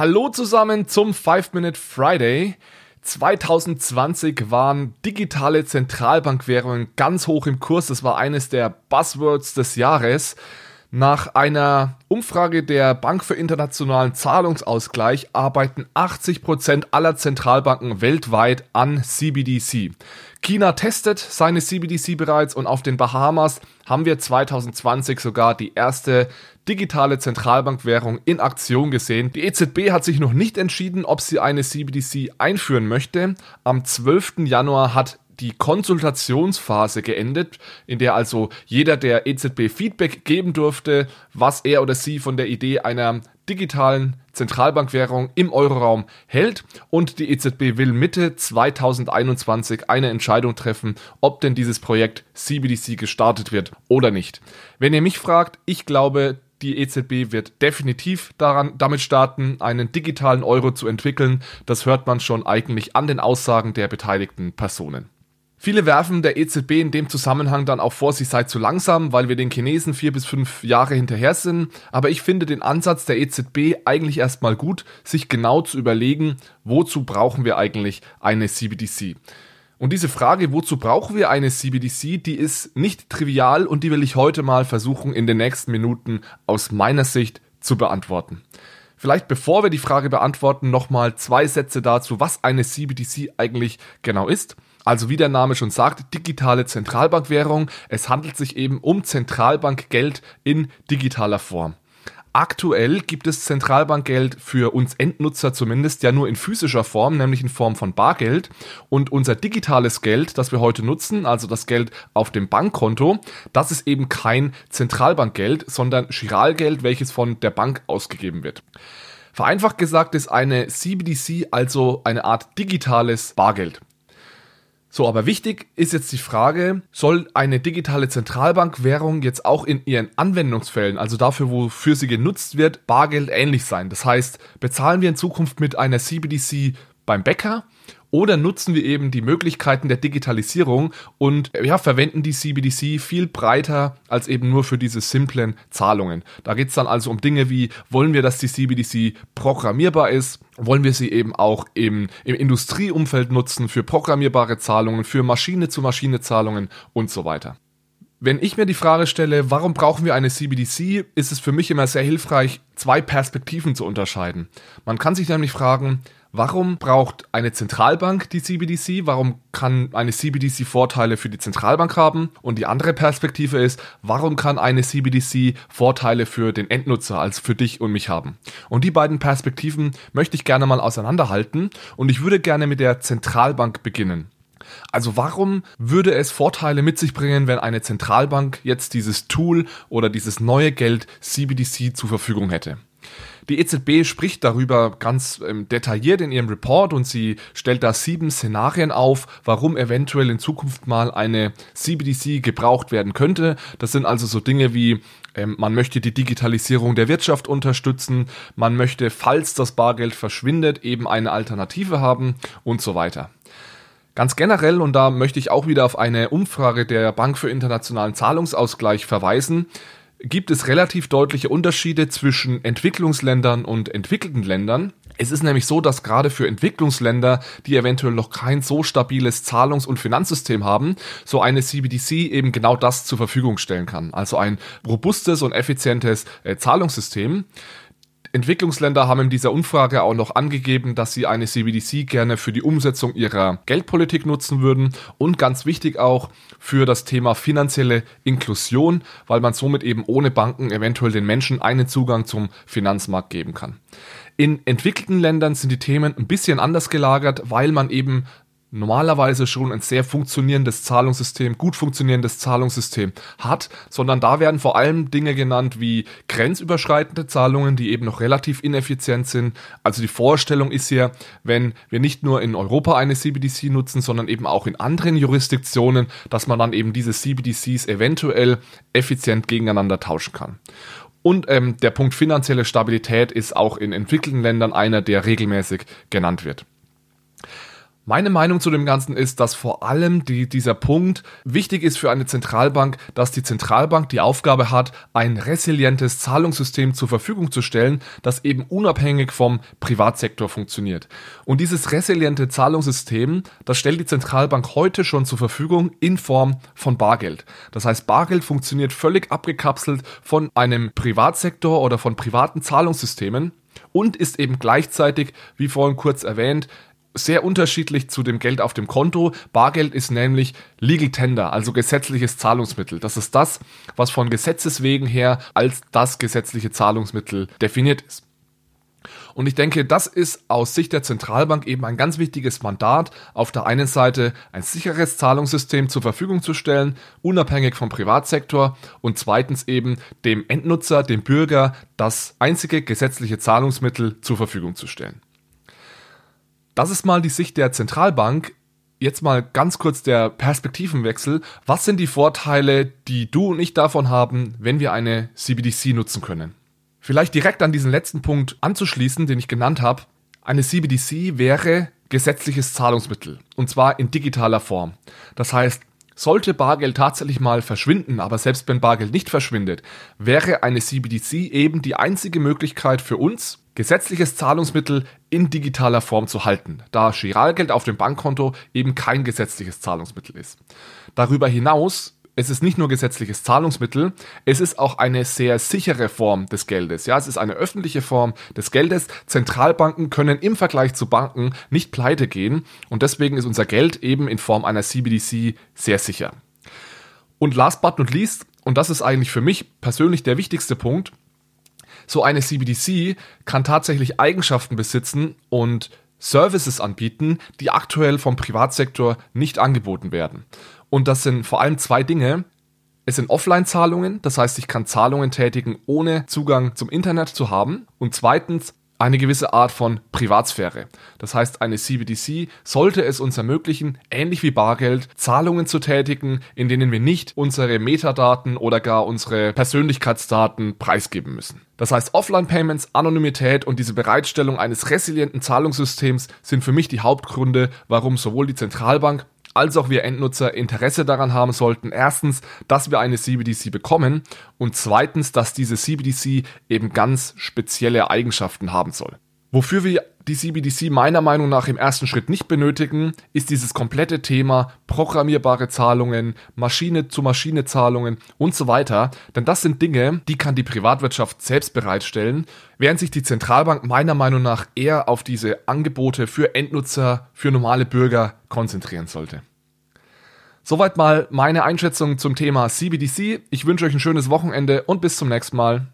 Hallo zusammen zum 5-Minute Friday. 2020 waren digitale Zentralbankwährungen ganz hoch im Kurs. Das war eines der Buzzwords des Jahres. Nach einer Umfrage der Bank für internationalen Zahlungsausgleich arbeiten 80% aller Zentralbanken weltweit an CBDC. China testet seine CBDC bereits und auf den Bahamas haben wir 2020 sogar die erste digitale Zentralbankwährung in Aktion gesehen. Die EZB hat sich noch nicht entschieden, ob sie eine CBDC einführen möchte. Am 12. Januar hat die Konsultationsphase geendet, in der also jeder der EZB Feedback geben durfte, was er oder sie von der Idee einer digitalen Zentralbankwährung im Euroraum hält und die EZB will Mitte 2021 eine Entscheidung treffen, ob denn dieses Projekt CBDC gestartet wird oder nicht. Wenn ihr mich fragt, ich glaube, die EZB wird definitiv daran, damit starten, einen digitalen Euro zu entwickeln. Das hört man schon eigentlich an den Aussagen der beteiligten Personen. Viele werfen der EZB in dem Zusammenhang dann auch vor, sie sei zu langsam, weil wir den Chinesen vier bis fünf Jahre hinterher sind. Aber ich finde den Ansatz der EZB eigentlich erstmal gut, sich genau zu überlegen, wozu brauchen wir eigentlich eine CBDC. Und diese Frage, wozu brauchen wir eine CBDC, die ist nicht trivial und die will ich heute mal versuchen in den nächsten Minuten aus meiner Sicht zu beantworten. Vielleicht bevor wir die Frage beantworten, nochmal zwei Sätze dazu, was eine CBDC eigentlich genau ist. Also wie der Name schon sagt, digitale Zentralbankwährung. Es handelt sich eben um Zentralbankgeld in digitaler Form. Aktuell gibt es Zentralbankgeld für uns Endnutzer zumindest ja nur in physischer Form, nämlich in Form von Bargeld. Und unser digitales Geld, das wir heute nutzen, also das Geld auf dem Bankkonto, das ist eben kein Zentralbankgeld, sondern Giralgeld, welches von der Bank ausgegeben wird. Vereinfacht gesagt ist eine CBDC also eine Art digitales Bargeld. So, aber wichtig ist jetzt die Frage, soll eine digitale Zentralbankwährung jetzt auch in ihren Anwendungsfällen, also dafür, wofür sie genutzt wird, Bargeld ähnlich sein? Das heißt, bezahlen wir in Zukunft mit einer CBDC beim Bäcker oder nutzen wir eben die Möglichkeiten der Digitalisierung und ja, verwenden die CBDC viel breiter als eben nur für diese simplen Zahlungen. Da geht es dann also um Dinge wie, wollen wir, dass die CBDC programmierbar ist? Wollen wir sie eben auch im, im Industrieumfeld nutzen für programmierbare Zahlungen, für Maschine-zu-Maschine-Zahlungen und so weiter? Wenn ich mir die Frage stelle, warum brauchen wir eine CBDC, ist es für mich immer sehr hilfreich, zwei Perspektiven zu unterscheiden. Man kann sich nämlich fragen, Warum braucht eine Zentralbank die CBDC? Warum kann eine CBDC Vorteile für die Zentralbank haben? Und die andere Perspektive ist, warum kann eine CBDC Vorteile für den Endnutzer, also für dich und mich haben? Und die beiden Perspektiven möchte ich gerne mal auseinanderhalten und ich würde gerne mit der Zentralbank beginnen. Also warum würde es Vorteile mit sich bringen, wenn eine Zentralbank jetzt dieses Tool oder dieses neue Geld CBDC zur Verfügung hätte? Die EZB spricht darüber ganz ähm, detailliert in ihrem Report und sie stellt da sieben Szenarien auf, warum eventuell in Zukunft mal eine CBDC gebraucht werden könnte. Das sind also so Dinge wie ähm, man möchte die Digitalisierung der Wirtschaft unterstützen, man möchte, falls das Bargeld verschwindet, eben eine Alternative haben und so weiter. Ganz generell, und da möchte ich auch wieder auf eine Umfrage der Bank für internationalen Zahlungsausgleich verweisen, gibt es relativ deutliche Unterschiede zwischen Entwicklungsländern und entwickelten Ländern. Es ist nämlich so, dass gerade für Entwicklungsländer, die eventuell noch kein so stabiles Zahlungs- und Finanzsystem haben, so eine CBDC eben genau das zur Verfügung stellen kann. Also ein robustes und effizientes äh, Zahlungssystem. Entwicklungsländer haben in dieser Umfrage auch noch angegeben, dass sie eine CBDC gerne für die Umsetzung ihrer Geldpolitik nutzen würden und ganz wichtig auch für das Thema finanzielle Inklusion, weil man somit eben ohne Banken eventuell den Menschen einen Zugang zum Finanzmarkt geben kann. In entwickelten Ländern sind die Themen ein bisschen anders gelagert, weil man eben normalerweise schon ein sehr funktionierendes Zahlungssystem, gut funktionierendes Zahlungssystem hat, sondern da werden vor allem Dinge genannt wie grenzüberschreitende Zahlungen, die eben noch relativ ineffizient sind. Also die Vorstellung ist hier, wenn wir nicht nur in Europa eine CBDC nutzen, sondern eben auch in anderen Jurisdiktionen, dass man dann eben diese CBDCs eventuell effizient gegeneinander tauschen kann. Und ähm, der Punkt finanzielle Stabilität ist auch in entwickelten Ländern einer, der regelmäßig genannt wird. Meine Meinung zu dem Ganzen ist, dass vor allem die, dieser Punkt wichtig ist für eine Zentralbank, dass die Zentralbank die Aufgabe hat, ein resilientes Zahlungssystem zur Verfügung zu stellen, das eben unabhängig vom Privatsektor funktioniert. Und dieses resiliente Zahlungssystem, das stellt die Zentralbank heute schon zur Verfügung in Form von Bargeld. Das heißt, Bargeld funktioniert völlig abgekapselt von einem Privatsektor oder von privaten Zahlungssystemen und ist eben gleichzeitig, wie vorhin kurz erwähnt, sehr unterschiedlich zu dem Geld auf dem Konto. Bargeld ist nämlich Legal Tender, also gesetzliches Zahlungsmittel. Das ist das, was von Gesetzes wegen her als das gesetzliche Zahlungsmittel definiert ist. Und ich denke, das ist aus Sicht der Zentralbank eben ein ganz wichtiges Mandat, auf der einen Seite ein sicheres Zahlungssystem zur Verfügung zu stellen, unabhängig vom Privatsektor und zweitens eben dem Endnutzer, dem Bürger, das einzige gesetzliche Zahlungsmittel zur Verfügung zu stellen. Das ist mal die Sicht der Zentralbank. Jetzt mal ganz kurz der Perspektivenwechsel. Was sind die Vorteile, die du und ich davon haben, wenn wir eine CBDC nutzen können? Vielleicht direkt an diesen letzten Punkt anzuschließen, den ich genannt habe. Eine CBDC wäre gesetzliches Zahlungsmittel und zwar in digitaler Form. Das heißt, sollte Bargeld tatsächlich mal verschwinden, aber selbst wenn Bargeld nicht verschwindet, wäre eine CBDC eben die einzige Möglichkeit für uns, gesetzliches Zahlungsmittel in digitaler Form zu halten, da Giralgeld auf dem Bankkonto eben kein gesetzliches Zahlungsmittel ist. Darüber hinaus es ist nicht nur gesetzliches Zahlungsmittel, es ist auch eine sehr sichere Form des Geldes. Ja, es ist eine öffentliche Form des Geldes. Zentralbanken können im Vergleich zu Banken nicht pleite gehen und deswegen ist unser Geld eben in Form einer CBDC sehr sicher. Und last but not least, und das ist eigentlich für mich persönlich der wichtigste Punkt, so eine CBDC kann tatsächlich Eigenschaften besitzen und Services anbieten, die aktuell vom Privatsektor nicht angeboten werden. Und das sind vor allem zwei Dinge. Es sind Offline-Zahlungen, das heißt, ich kann Zahlungen tätigen, ohne Zugang zum Internet zu haben. Und zweitens eine gewisse Art von Privatsphäre. Das heißt, eine CBDC sollte es uns ermöglichen, ähnlich wie Bargeld, Zahlungen zu tätigen, in denen wir nicht unsere Metadaten oder gar unsere Persönlichkeitsdaten preisgeben müssen. Das heißt, Offline-Payments, Anonymität und diese Bereitstellung eines resilienten Zahlungssystems sind für mich die Hauptgründe, warum sowohl die Zentralbank als auch wir Endnutzer Interesse daran haben sollten. Erstens, dass wir eine CBDC bekommen und zweitens, dass diese CBDC eben ganz spezielle Eigenschaften haben soll. Wofür wir die CBDC meiner Meinung nach im ersten Schritt nicht benötigen, ist dieses komplette Thema programmierbare Zahlungen, Maschine-zu-Maschine-Zahlungen und so weiter. Denn das sind Dinge, die kann die Privatwirtschaft selbst bereitstellen, während sich die Zentralbank meiner Meinung nach eher auf diese Angebote für Endnutzer, für normale Bürger konzentrieren sollte. Soweit mal meine Einschätzung zum Thema CBDC. Ich wünsche euch ein schönes Wochenende und bis zum nächsten Mal.